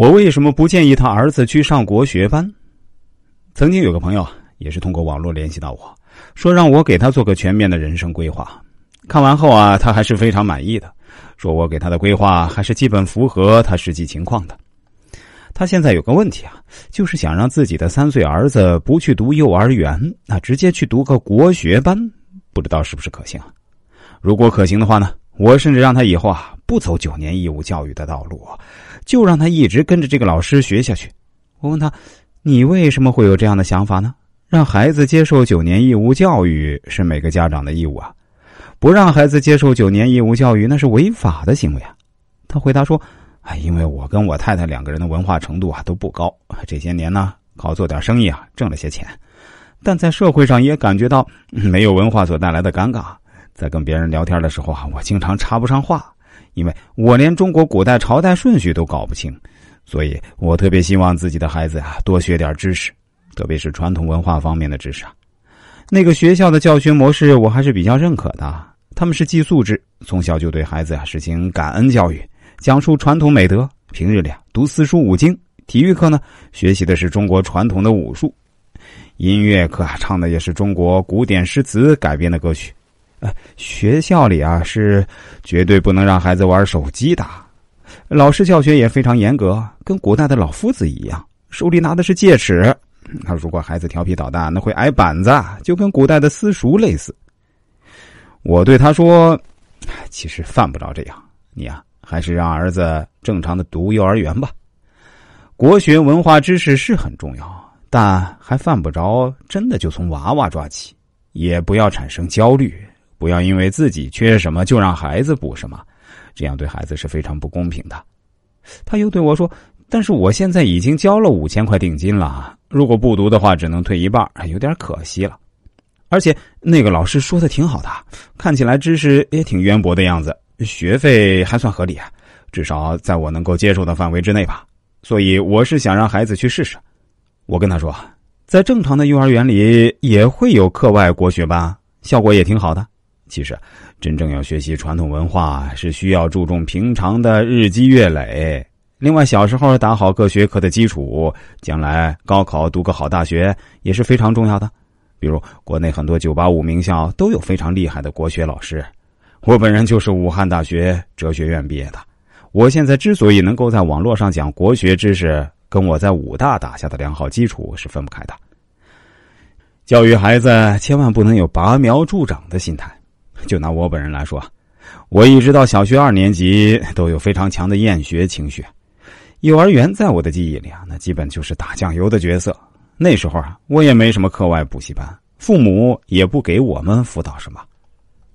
我为什么不建议他儿子去上国学班？曾经有个朋友也是通过网络联系到我，说让我给他做个全面的人生规划。看完后啊，他还是非常满意的，说我给他的规划还是基本符合他实际情况的。他现在有个问题啊，就是想让自己的三岁儿子不去读幼儿园，那直接去读个国学班，不知道是不是可行？如果可行的话呢，我甚至让他以后啊不走九年义务教育的道路。就让他一直跟着这个老师学下去。我问他：“你为什么会有这样的想法呢？”让孩子接受九年义务教育是每个家长的义务啊，不让孩子接受九年义务教育那是违法的行为啊。他回答说：“哎，因为我跟我太太两个人的文化程度啊都不高，这些年呢靠做点生意啊挣了些钱，但在社会上也感觉到没有文化所带来的尴尬，在跟别人聊天的时候啊，我经常插不上话。”因为我连中国古代朝代顺序都搞不清，所以我特别希望自己的孩子啊多学点知识，特别是传统文化方面的知识啊。那个学校的教学模式我还是比较认可的，他们是寄宿制，从小就对孩子啊实行感恩教育，讲述传统美德。平日里啊读四书五经，体育课呢学习的是中国传统的武术，音乐课啊唱的也是中国古典诗词改编的歌曲。呃，学校里啊是绝对不能让孩子玩手机的，老师教学也非常严格，跟古代的老夫子一样，手里拿的是戒尺。他如果孩子调皮捣蛋，那会挨板子，就跟古代的私塾类似。我对他说：“其实犯不着这样，你啊还是让儿子正常的读幼儿园吧。国学文化知识是很重要，但还犯不着真的就从娃娃抓起，也不要产生焦虑。”不要因为自己缺什么就让孩子补什么，这样对孩子是非常不公平的。他又对我说：“但是我现在已经交了五千块定金了，如果不读的话，只能退一半，有点可惜了。而且那个老师说的挺好的，看起来知识也挺渊博的样子，学费还算合理啊，至少在我能够接受的范围之内吧。所以我是想让孩子去试试。我跟他说，在正常的幼儿园里也会有课外国学班，效果也挺好的。”其实，真正要学习传统文化，是需要注重平常的日积月累。另外，小时候打好各学科的基础，将来高考读个好大学也是非常重要的。比如，国内很多九八五名校都有非常厉害的国学老师。我本人就是武汉大学哲学院毕业的。我现在之所以能够在网络上讲国学知识，跟我在武大打下的良好基础是分不开的。教育孩子，千万不能有拔苗助长的心态。就拿我本人来说，我一直到小学二年级都有非常强的厌学情绪。幼儿园在我的记忆里啊，那基本就是打酱油的角色。那时候啊，我也没什么课外补习班，父母也不给我们辅导什么。